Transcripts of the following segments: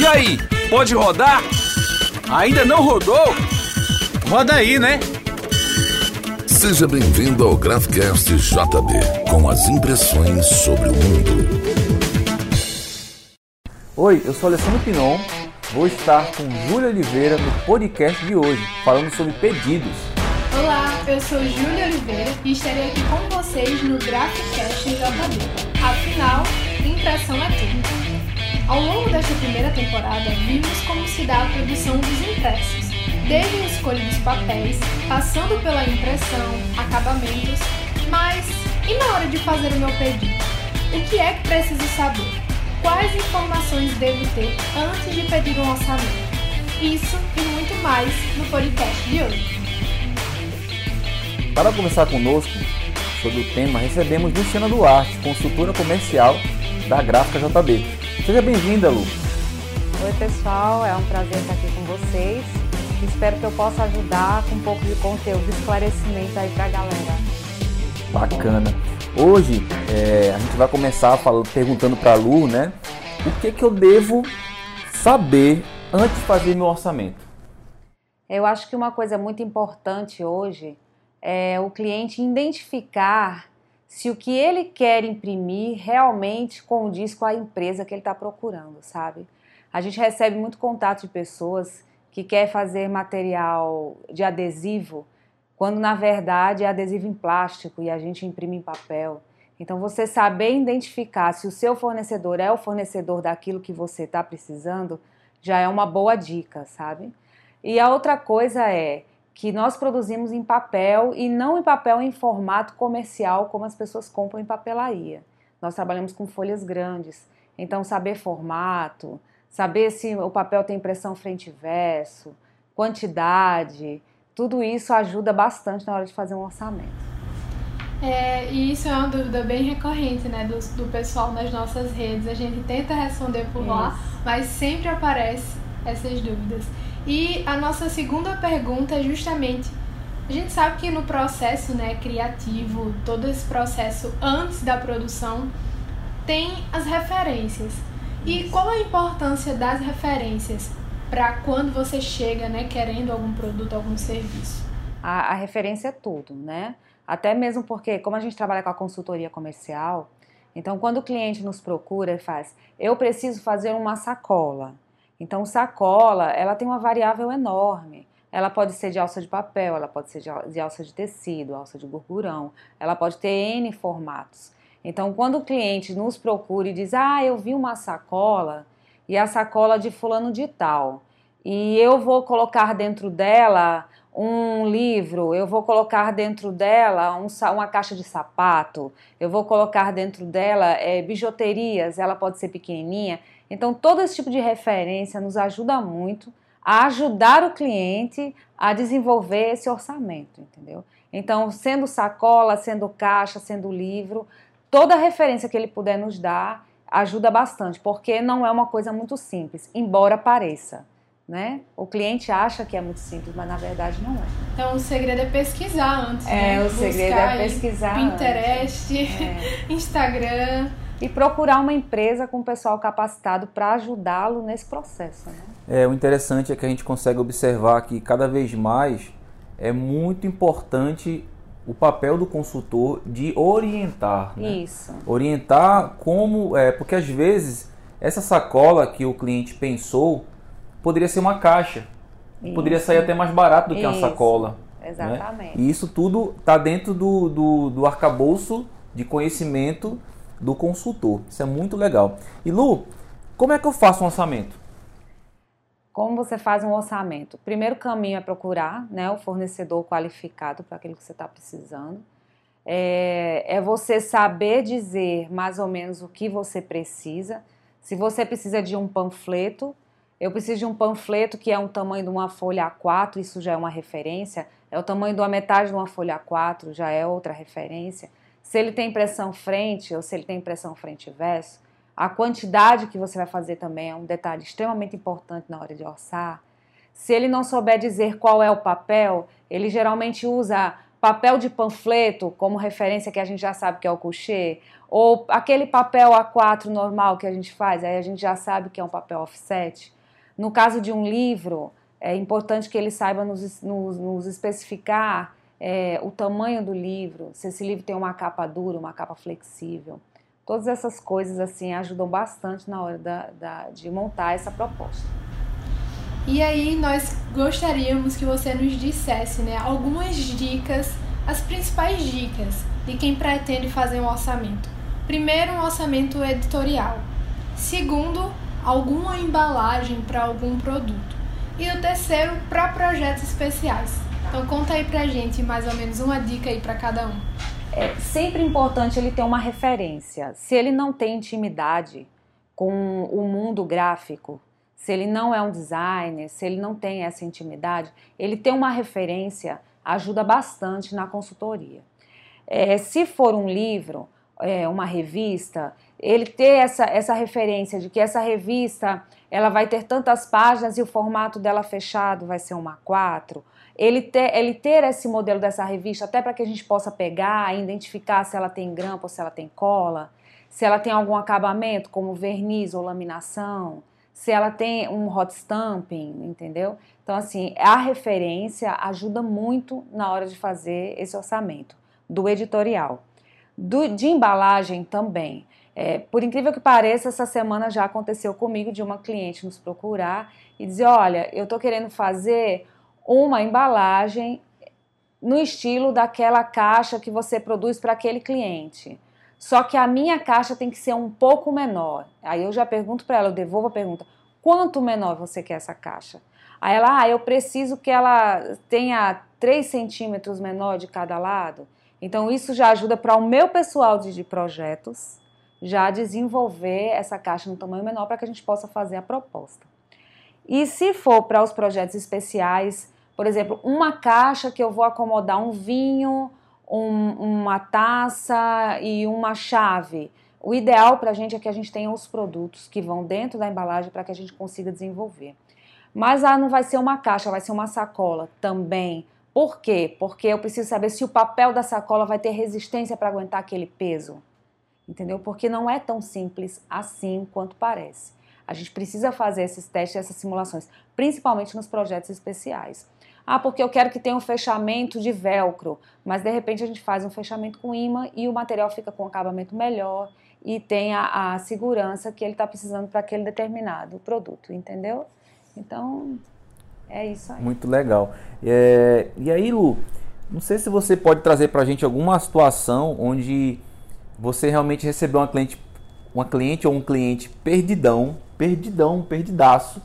E aí, pode rodar? Ainda não rodou? Roda aí, né? Seja bem-vindo ao Graphcast JB, com as impressões sobre o mundo. Oi, eu sou Alessandro Pinon, vou estar com Júlia Oliveira no podcast de hoje, falando sobre pedidos. Olá, eu sou Júlia Oliveira e estarei aqui com vocês no Graphcast JB. Afinal, impressão é tudo. Ao longo desta primeira temporada, vimos como se dá a produção dos impressos desde a escolha dos papéis, passando pela impressão, acabamentos, mas e na hora de fazer o meu pedido? O que é que preciso saber? Quais informações devo ter antes de pedir um orçamento? Isso e muito mais no podcast de hoje. Para conversar conosco sobre o tema, recebemos Luciana Duarte, consultora comercial da Gráfica JB. Seja bem-vinda, Lu. Oi, pessoal, é um prazer estar aqui com vocês Espero que eu possa ajudar com um pouco de conteúdo, de esclarecimento aí pra galera. Bacana. Hoje é, a gente vai começar falando, perguntando para a Lu, né? O que, que eu devo saber antes de fazer meu orçamento? Eu acho que uma coisa muito importante hoje é o cliente identificar se o que ele quer imprimir realmente condiz com a empresa que ele está procurando, sabe? A gente recebe muito contato de pessoas que quer fazer material de adesivo, quando na verdade é adesivo em plástico e a gente imprime em papel. Então, você saber identificar se o seu fornecedor é o fornecedor daquilo que você está precisando já é uma boa dica, sabe? E a outra coisa é que nós produzimos em papel e não em papel em formato comercial como as pessoas compram em papelaria. Nós trabalhamos com folhas grandes, então saber formato, saber se o papel tem impressão frente e verso, quantidade, tudo isso ajuda bastante na hora de fazer um orçamento. É, e isso é uma dúvida bem recorrente, né, do, do pessoal nas nossas redes. A gente tenta responder por isso. lá, mas sempre aparece essas dúvidas. E a nossa segunda pergunta é justamente a gente sabe que no processo né, criativo, todo esse processo antes da produção, tem as referências. E qual a importância das referências para quando você chega, né, querendo algum produto, algum serviço? A, a, referência é tudo, né? Até mesmo porque, como a gente trabalha com a consultoria comercial, então quando o cliente nos procura e faz, eu preciso fazer uma sacola. Então, sacola, ela tem uma variável enorme. Ela pode ser de alça de papel, ela pode ser de alça de tecido, alça de gurgurão, ela pode ter N formatos. Então, quando o cliente nos procura e diz: Ah, eu vi uma sacola e a sacola de fulano de tal, e eu vou colocar dentro dela um livro, eu vou colocar dentro dela um, uma caixa de sapato, eu vou colocar dentro dela é, bijuterias, ela pode ser pequenininha. Então, todo esse tipo de referência nos ajuda muito a ajudar o cliente a desenvolver esse orçamento, entendeu? Então, sendo sacola, sendo caixa, sendo livro, toda referência que ele puder nos dar ajuda bastante, porque não é uma coisa muito simples, embora pareça. Né? O cliente acha que é muito simples, mas na verdade não é. Então o segredo é pesquisar antes. É, né? o Buscar segredo é pesquisar. Pinterest, é. Instagram. E procurar uma empresa com pessoal capacitado para ajudá-lo nesse processo. Né? É, o interessante é que a gente consegue observar que cada vez mais é muito importante o papel do consultor de orientar. Né? Isso. Orientar como. É, porque às vezes essa sacola que o cliente pensou poderia ser uma caixa. Isso. Poderia sair até mais barato do que uma sacola. Exatamente. Né? E isso tudo está dentro do, do, do arcabouço de conhecimento do consultor. Isso é muito legal. E Lu, como é que eu faço um orçamento? Como você faz um orçamento? O primeiro caminho é procurar né, o fornecedor qualificado para aquilo que você está precisando. É, é, você saber dizer mais ou menos o que você precisa. Se você precisa de um panfleto, eu preciso de um panfleto que é um tamanho de uma folha A4, isso já é uma referência. É o tamanho de uma metade de uma folha A4, já é outra referência. Se ele tem impressão frente ou se ele tem impressão frente e verso, a quantidade que você vai fazer também é um detalhe extremamente importante na hora de orçar. Se ele não souber dizer qual é o papel, ele geralmente usa papel de panfleto como referência que a gente já sabe que é o coucher, ou aquele papel A4 normal que a gente faz, aí a gente já sabe que é um papel offset. No caso de um livro, é importante que ele saiba nos, nos, nos especificar é, o tamanho do livro, se esse livro tem uma capa dura, uma capa flexível. Todas essas coisas assim ajudam bastante na hora da, da, de montar essa proposta. E aí nós gostaríamos que você nos dissesse né, algumas dicas, as principais dicas de quem pretende fazer um orçamento. Primeiro, um orçamento editorial. Segundo, alguma embalagem para algum produto. E o terceiro, para projetos especiais. Então conta aí pra gente mais ou menos uma dica aí para cada um. É sempre importante ele ter uma referência. Se ele não tem intimidade com o mundo gráfico, se ele não é um designer, se ele não tem essa intimidade, ele ter uma referência ajuda bastante na consultoria. É, se for um livro, é, uma revista, ele ter essa, essa referência de que essa revista ela vai ter tantas páginas e o formato dela fechado vai ser uma 4. Ele ter, ele ter esse modelo dessa revista, até para que a gente possa pegar e identificar se ela tem grampo ou se ela tem cola, se ela tem algum acabamento, como verniz ou laminação, se ela tem um hot stamping, entendeu? Então, assim, a referência ajuda muito na hora de fazer esse orçamento do editorial. Do, de embalagem também. É, por incrível que pareça, essa semana já aconteceu comigo de uma cliente nos procurar e dizer: Olha, eu estou querendo fazer uma embalagem no estilo daquela caixa que você produz para aquele cliente. Só que a minha caixa tem que ser um pouco menor. Aí eu já pergunto para ela, eu devolvo a pergunta: quanto menor você quer essa caixa? Aí ela, ah, eu preciso que ela tenha 3 centímetros menor de cada lado. Então isso já ajuda para o meu pessoal de, de projetos já desenvolver essa caixa no tamanho menor para que a gente possa fazer a proposta. E se for para os projetos especiais, por exemplo, uma caixa que eu vou acomodar um vinho, um, uma taça e uma chave. O ideal para a gente é que a gente tenha os produtos que vão dentro da embalagem para que a gente consiga desenvolver. Mas ah, não vai ser uma caixa, vai ser uma sacola também. Por quê? Porque eu preciso saber se o papel da sacola vai ter resistência para aguentar aquele peso entendeu? Porque não é tão simples assim quanto parece. A gente precisa fazer esses testes, essas simulações, principalmente nos projetos especiais. Ah, porque eu quero que tenha um fechamento de velcro, mas de repente a gente faz um fechamento com imã e o material fica com um acabamento melhor e tem a, a segurança que ele está precisando para aquele determinado produto, entendeu? Então, é isso aí. Muito legal. É, e aí, Lu, não sei se você pode trazer para a gente alguma situação onde você realmente recebeu uma cliente, uma cliente ou um cliente perdidão, perdidão, perdidaço,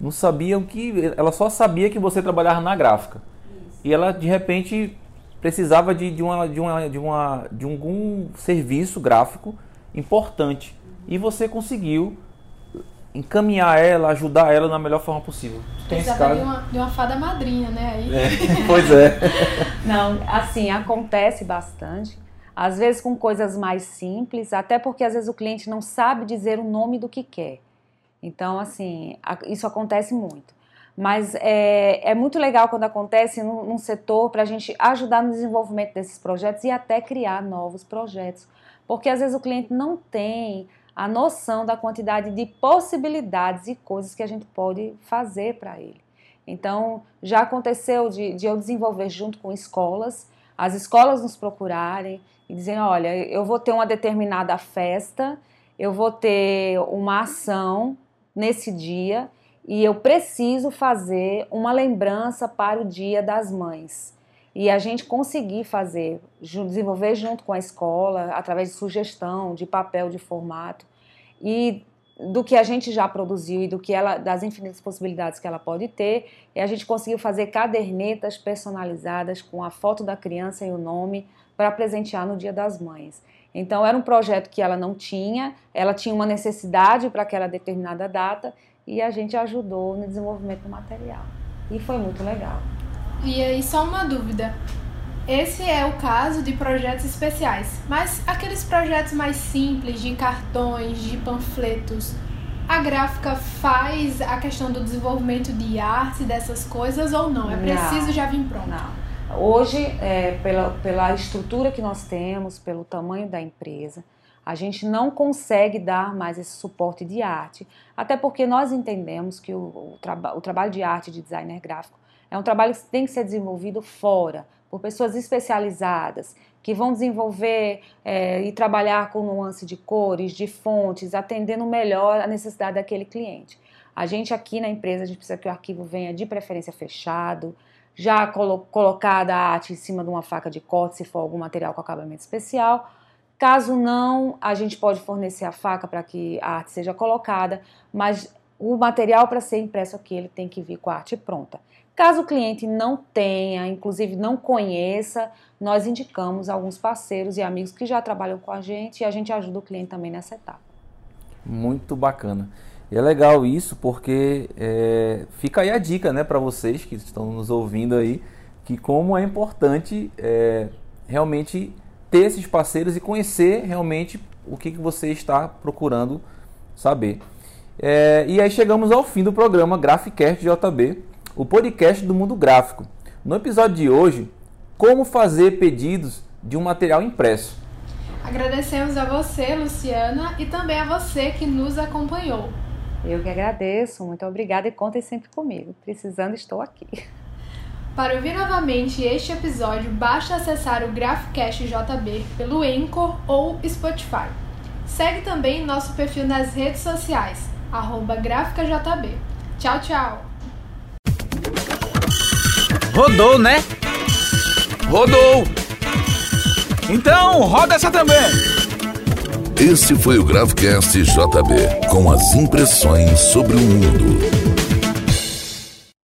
não sabiam que ela só sabia que você trabalhava na gráfica. Isso. E ela de repente precisava de, de, uma, de, uma, de, uma, de algum serviço gráfico importante. E você conseguiu encaminhar ela, ajudar ela na melhor forma possível. Tem esse caso? De uma, de uma fada madrinha, né? Aí. É, pois é. Não, assim, acontece bastante às vezes com coisas mais simples, até porque às vezes o cliente não sabe dizer o nome do que quer. Então, assim, isso acontece muito. Mas é, é muito legal quando acontece num, num setor para a gente ajudar no desenvolvimento desses projetos e até criar novos projetos. Porque às vezes o cliente não tem a noção da quantidade de possibilidades e coisas que a gente pode fazer para ele. Então, já aconteceu de, de eu desenvolver junto com escolas, as escolas nos procurarem e dizem: olha, eu vou ter uma determinada festa, eu vou ter uma ação nesse dia e eu preciso fazer uma lembrança para o Dia das Mães. E a gente conseguir fazer, desenvolver junto com a escola, através de sugestão, de papel, de formato, e do que a gente já produziu e do que ela, das infinitas possibilidades que ela pode ter, e a gente conseguiu fazer cadernetas personalizadas com a foto da criança e o nome, para presentear no Dia das Mães. Então era um projeto que ela não tinha, ela tinha uma necessidade para aquela determinada data e a gente ajudou no desenvolvimento do material. E foi muito legal. E aí só uma dúvida. Esse é o caso de projetos especiais, mas aqueles projetos mais simples de cartões, de panfletos, a gráfica faz a questão do desenvolvimento de arte dessas coisas ou não? É preciso não, já vir pronto? Não Hoje, é, pela, pela estrutura que nós temos, pelo tamanho da empresa, a gente não consegue dar mais esse suporte de arte, até porque nós entendemos que o, o, traba o trabalho de arte de designer gráfico é um trabalho que tem que ser desenvolvido fora, por pessoas especializadas, que vão desenvolver é, e trabalhar com nuance de cores, de fontes, atendendo melhor a necessidade daquele cliente. A gente aqui na empresa, a gente precisa que o arquivo venha de preferência fechado, já colo colocada a arte em cima de uma faca de corte, se for algum material com acabamento especial. Caso não, a gente pode fornecer a faca para que a arte seja colocada, mas o material para ser impresso aqui ele tem que vir com a arte pronta. Caso o cliente não tenha, inclusive não conheça, nós indicamos alguns parceiros e amigos que já trabalham com a gente e a gente ajuda o cliente também nessa etapa. Muito bacana. E é legal isso porque é, fica aí a dica né, para vocês que estão nos ouvindo aí, que como é importante é, realmente ter esses parceiros e conhecer realmente o que, que você está procurando saber. É, e aí chegamos ao fim do programa Graphicast JB, o podcast do mundo gráfico. No episódio de hoje, como fazer pedidos de um material impresso. Agradecemos a você, Luciana, e também a você que nos acompanhou. Eu que agradeço, muito obrigada e contem sempre comigo. Precisando, estou aqui. Para ouvir novamente este episódio, basta acessar o Graphcast JB pelo Anchor ou Spotify. Segue também nosso perfil nas redes sociais, arroba GráficaJB. Tchau, tchau! Rodou, né? Rodou! Então, roda essa também! Esse foi o Gravecast JB, com as impressões sobre o mundo.